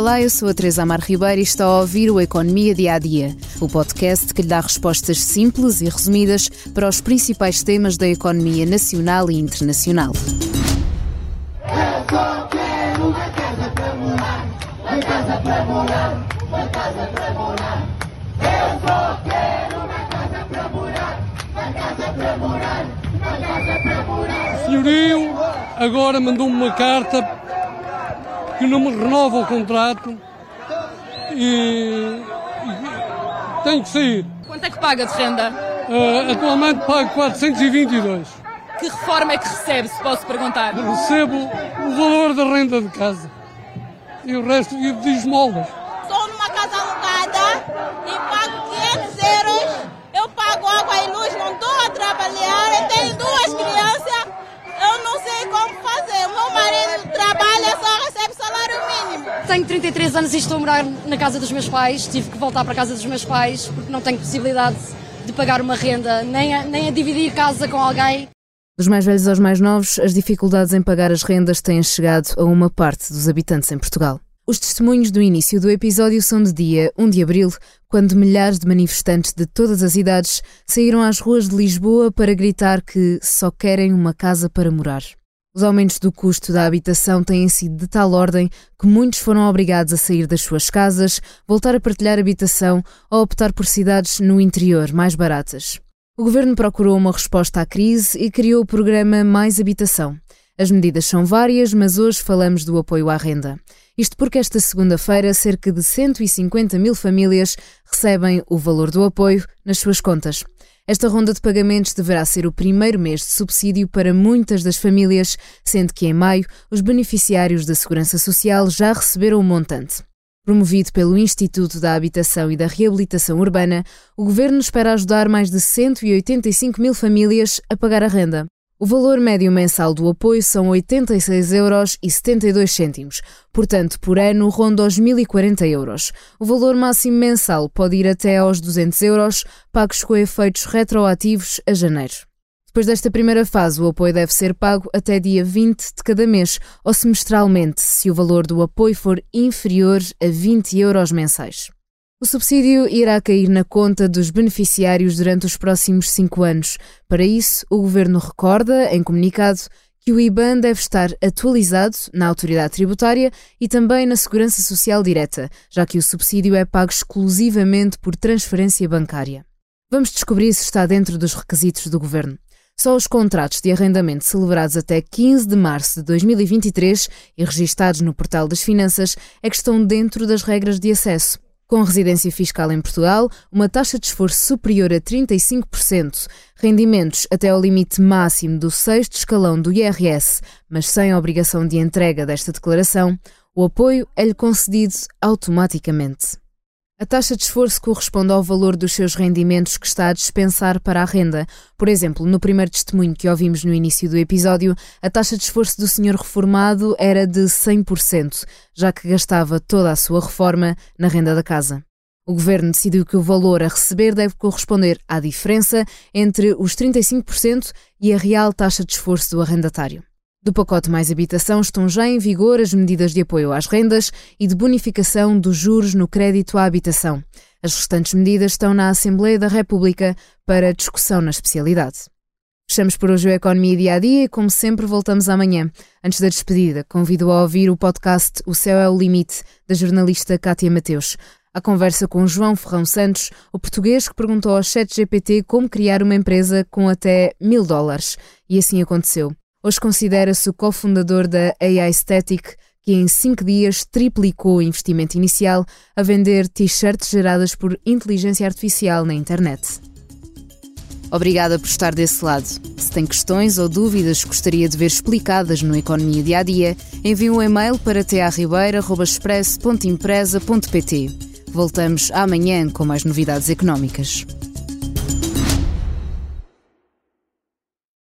Olá, eu sou a Teresa Amar Ribeiro e está a ouvir o Economia Dia a Dia, o podcast que lhe dá respostas simples e resumidas para os principais temas da economia nacional e internacional. Eu só quero uma casa para morar, uma casa para morar, uma casa para morar. Eu só quero uma casa para morar, uma casa para morar, uma casa para morar. Senhorio agora mandou-me uma carta que não me renova o contrato e, e tenho que sair. Quanto é que paga de renda? Uh, atualmente pago 422. Que reforma é que recebe, se posso perguntar? Recebo o valor da renda de casa e o resto vivo de esmolas. Estou numa casa alugada e pago 500 euros. Eu pago água e luz, não estou a trabalhar, eu tenho duas crianças. Eu não sei como fazer. O meu marido trabalha, só recebe salário mínimo. Tenho 33 anos e estou a morar na casa dos meus pais. Tive que voltar para a casa dos meus pais porque não tenho possibilidade de pagar uma renda, nem a, nem a dividir casa com alguém. Dos mais velhos aos mais novos, as dificuldades em pagar as rendas têm chegado a uma parte dos habitantes em Portugal. Os testemunhos do início do episódio são de dia 1 de abril, quando milhares de manifestantes de todas as idades saíram às ruas de Lisboa para gritar que só querem uma casa para morar. Os aumentos do custo da habitação têm sido de tal ordem que muitos foram obrigados a sair das suas casas, voltar a partilhar habitação ou optar por cidades no interior mais baratas. O governo procurou uma resposta à crise e criou o programa Mais Habitação. As medidas são várias, mas hoje falamos do apoio à renda. Isto porque esta segunda-feira cerca de 150 mil famílias recebem o valor do apoio nas suas contas. Esta ronda de pagamentos deverá ser o primeiro mês de subsídio para muitas das famílias, sendo que em maio os beneficiários da Segurança Social já receberam o montante. Promovido pelo Instituto da Habitação e da Reabilitação Urbana, o governo espera ajudar mais de 185 mil famílias a pagar a renda. O valor médio mensal do apoio são 86,72 euros 72 cêntimos, portanto, por ano ronda os 1.040 euros. O valor máximo mensal pode ir até aos 200 euros, pagos com efeitos retroativos a janeiro. Depois desta primeira fase, o apoio deve ser pago até dia 20 de cada mês ou semestralmente, se o valor do apoio for inferior a 20 euros mensais. O subsídio irá cair na conta dos beneficiários durante os próximos cinco anos. Para isso, o Governo recorda, em comunicado, que o IBAN deve estar atualizado na autoridade tributária e também na Segurança Social Direta, já que o subsídio é pago exclusivamente por transferência bancária. Vamos descobrir se está dentro dos requisitos do Governo. Só os contratos de arrendamento celebrados até 15 de março de 2023 e registados no Portal das Finanças é que estão dentro das regras de acesso. Com residência fiscal em Portugal, uma taxa de esforço superior a 35%, rendimentos até ao limite máximo do sexto escalão do IRS, mas sem obrigação de entrega desta declaração, o apoio é-lhe concedido automaticamente. A taxa de esforço corresponde ao valor dos seus rendimentos que está a dispensar para a renda. Por exemplo, no primeiro testemunho que ouvimos no início do episódio, a taxa de esforço do senhor reformado era de 100%, já que gastava toda a sua reforma na renda da casa. O governo decidiu que o valor a receber deve corresponder à diferença entre os 35% e a real taxa de esforço do arrendatário. Do pacote Mais Habitação estão já em vigor as medidas de apoio às rendas e de bonificação dos juros no crédito à habitação. As restantes medidas estão na Assembleia da República para discussão na especialidade. Fechamos por hoje a Economia Dia a Dia e, como sempre, voltamos amanhã. Antes da despedida, convido a ouvir o podcast O Céu é o Limite, da jornalista Cátia Mateus. A conversa com João Ferrão Santos, o português que perguntou ao ChatGPT como criar uma empresa com até mil dólares. E assim aconteceu. Hoje considera-se o cofundador da AI Static, que em cinco dias triplicou o investimento inicial a vender t-shirts geradas por inteligência artificial na internet. Obrigada por estar desse lado. Se tem questões ou dúvidas que gostaria de ver explicadas no Economia Dia a Dia, envie um e-mail para tearribeira.express.empresa.pt. Voltamos amanhã com mais novidades económicas.